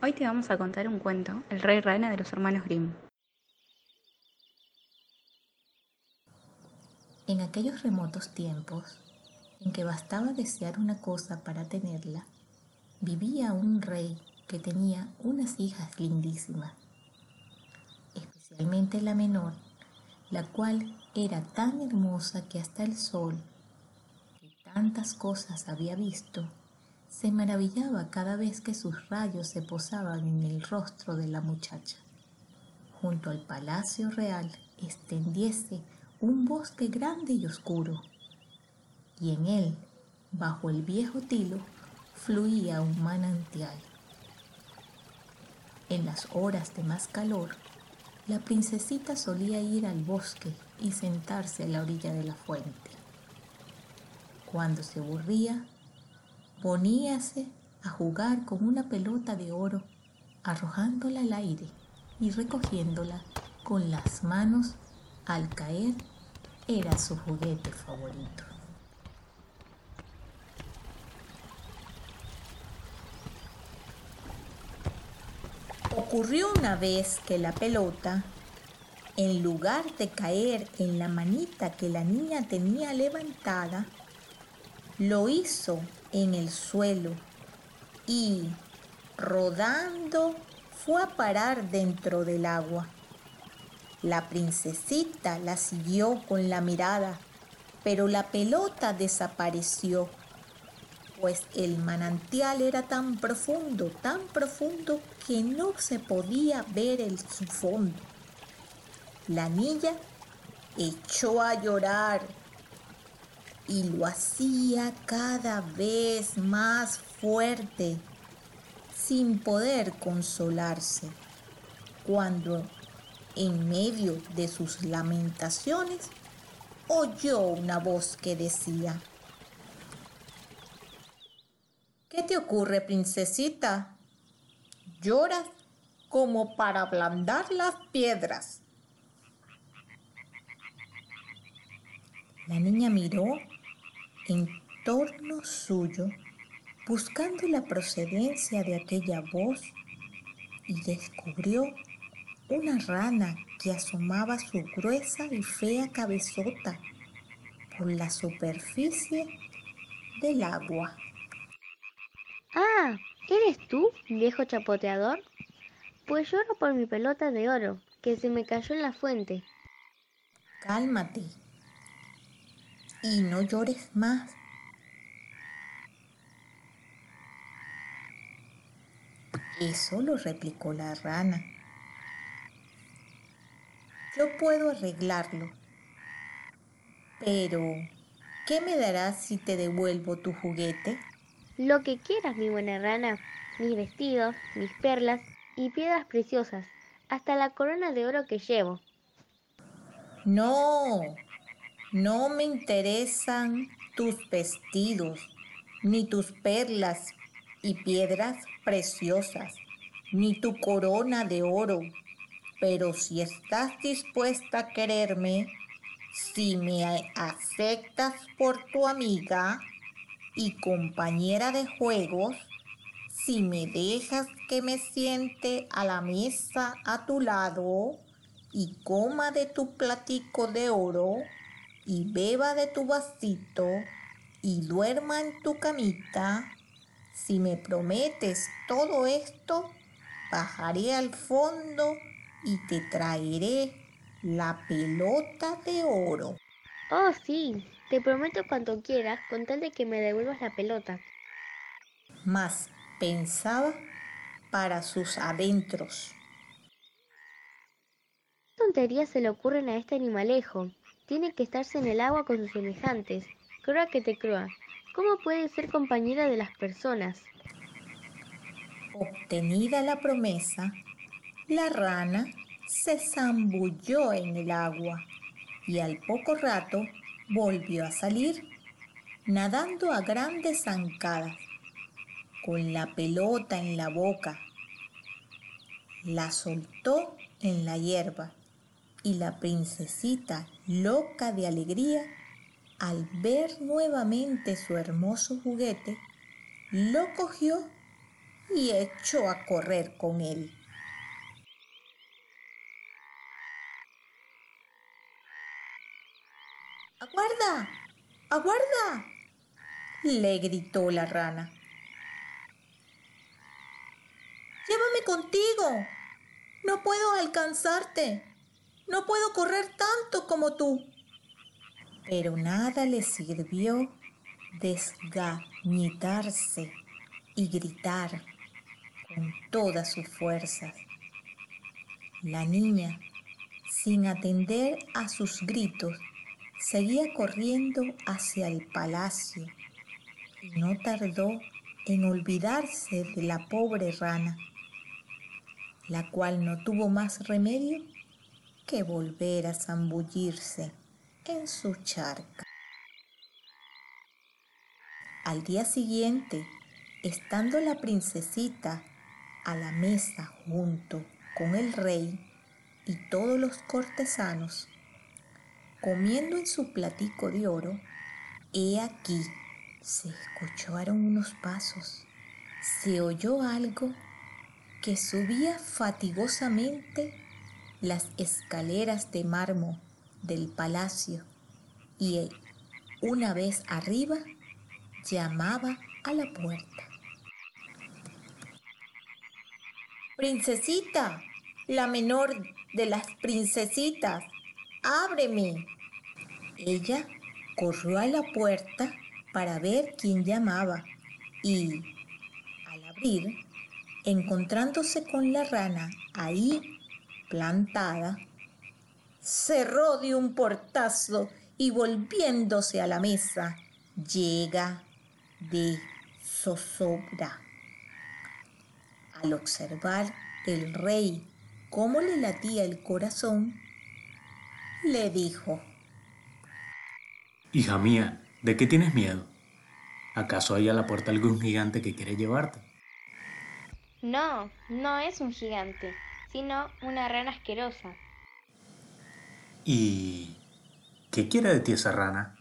Hoy te vamos a contar un cuento, El Rey Rana de los hermanos Grimm. En aquellos remotos tiempos, en que bastaba desear una cosa para tenerla, vivía un rey que tenía unas hijas lindísimas, especialmente la menor, la cual era tan hermosa que hasta el sol, que tantas cosas había visto, se maravillaba cada vez que sus rayos se posaban en el rostro de la muchacha. Junto al palacio real extendiese un bosque grande y oscuro, y en él, bajo el viejo tilo, fluía un manantial. En las horas de más calor, la princesita solía ir al bosque y sentarse a la orilla de la fuente. Cuando se aburría, poníase a jugar con una pelota de oro, arrojándola al aire y recogiéndola con las manos al caer era su juguete favorito. Ocurrió una vez que la pelota, en lugar de caer en la manita que la niña tenía levantada, lo hizo en el suelo y, rodando, fue a parar dentro del agua. La princesita la siguió con la mirada, pero la pelota desapareció, pues el manantial era tan profundo, tan profundo que no se podía ver el su fondo. La niña echó a llorar y lo hacía cada vez más fuerte, sin poder consolarse, cuando en medio de sus lamentaciones oyó una voz que decía, ¿Qué te ocurre, princesita? Lloras como para ablandar las piedras. La niña miró en torno suyo, buscando la procedencia de aquella voz, y descubrió una rana que asomaba su gruesa y fea cabezota por la superficie del agua. Ah, ¿eres tú, viejo chapoteador? Pues lloro por mi pelota de oro, que se me cayó en la fuente. Cálmate, y no llores más. Eso lo replicó la rana. Yo puedo arreglarlo, pero ¿qué me darás si te devuelvo tu juguete? Lo que quieras, mi buena rana, mis vestidos, mis perlas y piedras preciosas, hasta la corona de oro que llevo. No, no me interesan tus vestidos, ni tus perlas y piedras preciosas, ni tu corona de oro. Pero si estás dispuesta a quererme, si me aceptas por tu amiga y compañera de juegos, si me dejas que me siente a la mesa a tu lado y coma de tu platico de oro, y beba de tu vasito y duerma en tu camita, si me prometes todo esto, bajaré al fondo y te traeré la pelota de oro. Oh, sí, te prometo cuanto quieras con tal de que me devuelvas la pelota. Mas pensaba para sus adentros. ¿Qué tonterías se le ocurren a este animalejo? Tiene que estarse en el agua con sus semejantes. Croa que te croa. ¿Cómo puede ser compañera de las personas? Obtenida la promesa, la rana se zambulló en el agua y al poco rato volvió a salir, nadando a grandes zancadas, con la pelota en la boca. La soltó en la hierba y la princesita, loca de alegría, al ver nuevamente su hermoso juguete, lo cogió y echó a correr con él. ¡Aguarda! ¡Aguarda! le gritó la rana. Llévame contigo. No puedo alcanzarte. No puedo correr tanto como tú. Pero nada le sirvió desgañitarse y gritar con todas sus fuerzas. La niña, sin atender a sus gritos, seguía corriendo hacia el palacio y no tardó en olvidarse de la pobre rana, la cual no tuvo más remedio que volver a zambullirse en su charca. Al día siguiente, estando la princesita a la mesa junto con el rey y todos los cortesanos, comiendo en su platico de oro, he aquí se escucharon unos pasos, se oyó algo que subía fatigosamente las escaleras de mármol del palacio y una vez arriba llamaba a la puerta. Princesita, la menor de las princesitas, ábreme. Ella corrió a la puerta para ver quién llamaba y, al abrir, encontrándose con la rana ahí plantada, cerró de un portazo y volviéndose a la mesa, llega de zozobra. Al observar el rey cómo le latía el corazón, le dijo, Hija mía, ¿de qué tienes miedo? ¿Acaso hay a la puerta algún gigante que quiere llevarte? No, no es un gigante, sino una rana asquerosa. ¿Y qué quiere de ti esa rana?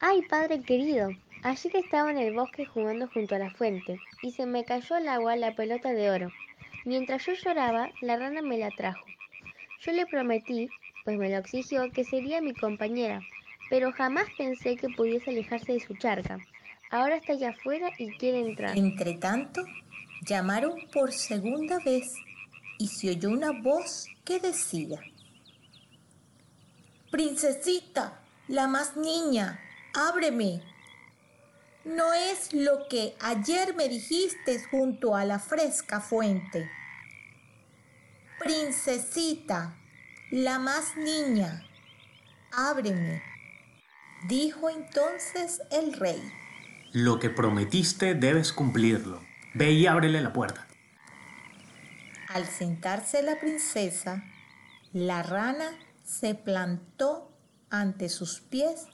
Ay, padre querido, ayer estaba en el bosque jugando junto a la fuente y se me cayó al agua la pelota de oro. Mientras yo lloraba, la rana me la trajo. Yo le prometí pues me lo exigió que sería mi compañera, pero jamás pensé que pudiese alejarse de su charca. Ahora está allá afuera y quiere entrar. Entre tanto, llamaron por segunda vez y se oyó una voz que decía, Princesita, la más niña, ábreme. No es lo que ayer me dijiste junto a la fresca fuente. Princesita, la más niña, ábreme. Dijo entonces el rey. Lo que prometiste debes cumplirlo. Ve y ábrele la puerta. Al sentarse la princesa, la rana se plantó ante sus pies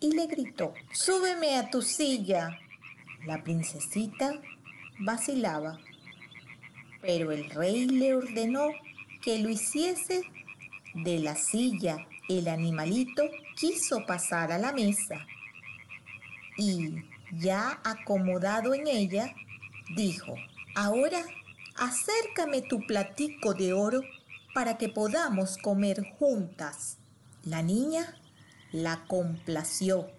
y le gritó, Súbeme a tu silla. La princesita vacilaba, pero el rey le ordenó que lo hiciese de la silla, el animalito quiso pasar a la mesa y, ya acomodado en ella, dijo, ahora acércame tu platico de oro para que podamos comer juntas. La niña la complació,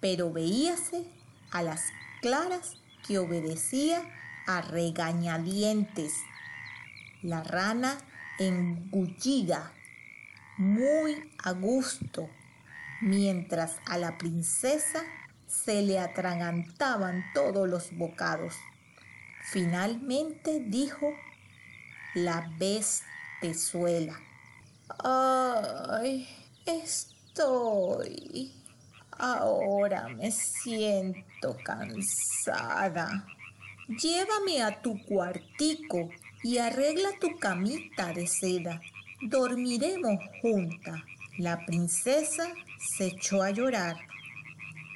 pero veíase a las claras que obedecía a regañadientes. La rana engullida, muy a gusto, mientras a la princesa se le atragantaban todos los bocados. Finalmente dijo la bestezuela. Ay, estoy. Ahora me siento cansada. Llévame a tu cuartico y arregla tu camita de seda. Dormiremos juntas. La princesa se echó a llorar.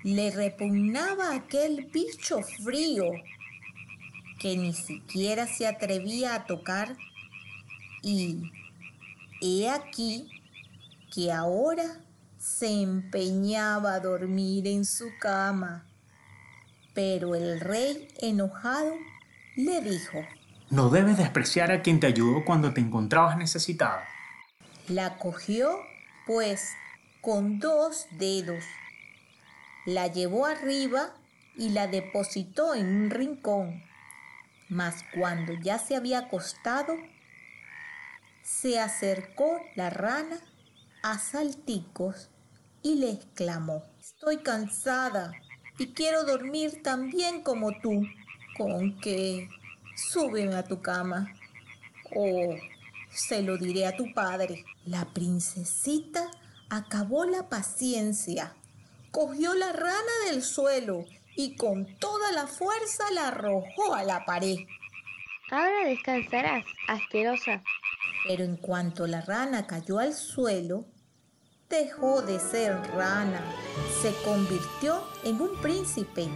Le repugnaba aquel bicho frío que ni siquiera se atrevía a tocar y he aquí que ahora se empeñaba a dormir en su cama. Pero el rey, enojado, le dijo, No debes despreciar a quien te ayudó cuando te encontrabas necesitada. La cogió, pues, con dos dedos. La llevó arriba y la depositó en un rincón. Mas cuando ya se había acostado, se acercó la rana a Salticos y le exclamó, Estoy cansada y quiero dormir tan bien como tú. ¿Con que Súbeme a tu cama. O se lo diré a tu padre. La princesita acabó la paciencia, cogió la rana del suelo y con toda la fuerza la arrojó a la pared. Ahora descansarás, asquerosa. Pero en cuanto la rana cayó al suelo, dejó de ser rana, se convirtió en un príncipe,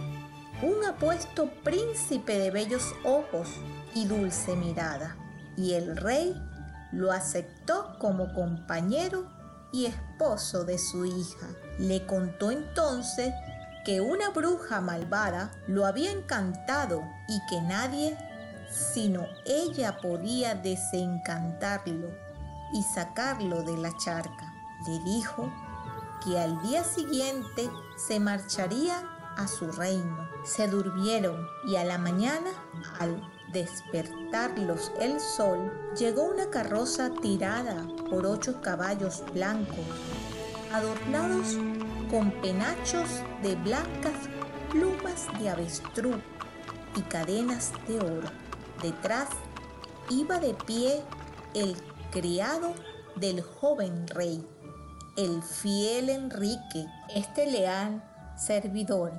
un apuesto príncipe de bellos ojos y dulce mirada. Y el rey lo aceptó como compañero y esposo de su hija. Le contó entonces que una bruja malvada lo había encantado y que nadie sino ella podía desencantarlo y sacarlo de la charca. Le dijo que al día siguiente se marcharía a su reino. Se durmieron y a la mañana, al despertarlos el sol, llegó una carroza tirada por ocho caballos blancos, adornados con penachos de blancas plumas de avestruz y cadenas de oro. Detrás iba de pie el criado del joven rey, el fiel Enrique. Este leal servidor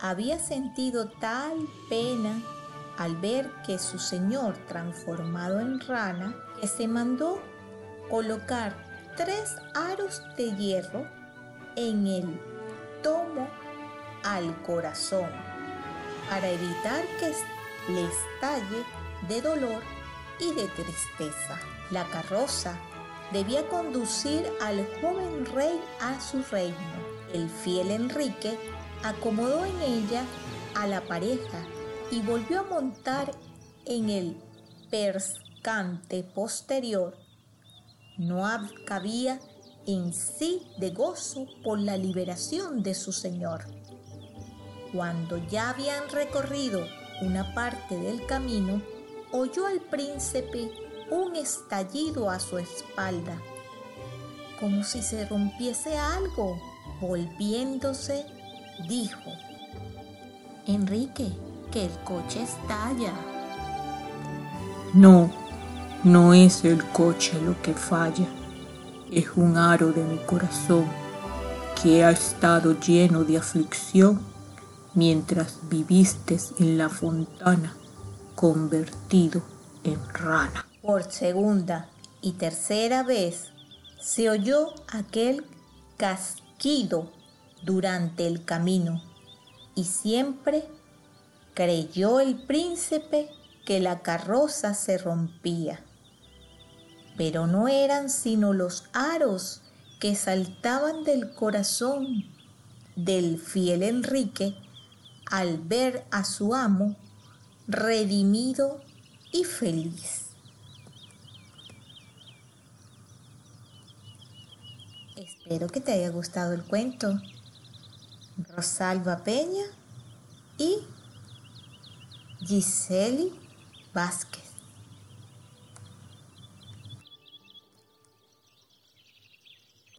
había sentido tal pena al ver que su señor transformado en rana que se mandó colocar tres aros de hierro en el tomo al corazón para evitar que le estalle de dolor y de tristeza. La carroza debía conducir al joven rey a su reino. El fiel Enrique acomodó en ella a la pareja y volvió a montar en el perscante posterior. No cabía en sí de gozo por la liberación de su señor. Cuando ya habían recorrido una parte del camino, oyó al príncipe un estallido a su espalda, como si se rompiese algo. Volviéndose, dijo, Enrique, que el coche estalla. No, no es el coche lo que falla, es un aro de mi corazón que ha estado lleno de aflicción mientras viviste en la fontana convertido en rana. Por segunda y tercera vez se oyó aquel casquido durante el camino y siempre creyó el príncipe que la carroza se rompía. Pero no eran sino los aros que saltaban del corazón del fiel Enrique al ver a su amo redimido y feliz. Espero que te haya gustado el cuento. Rosalba Peña y Gisele Basque.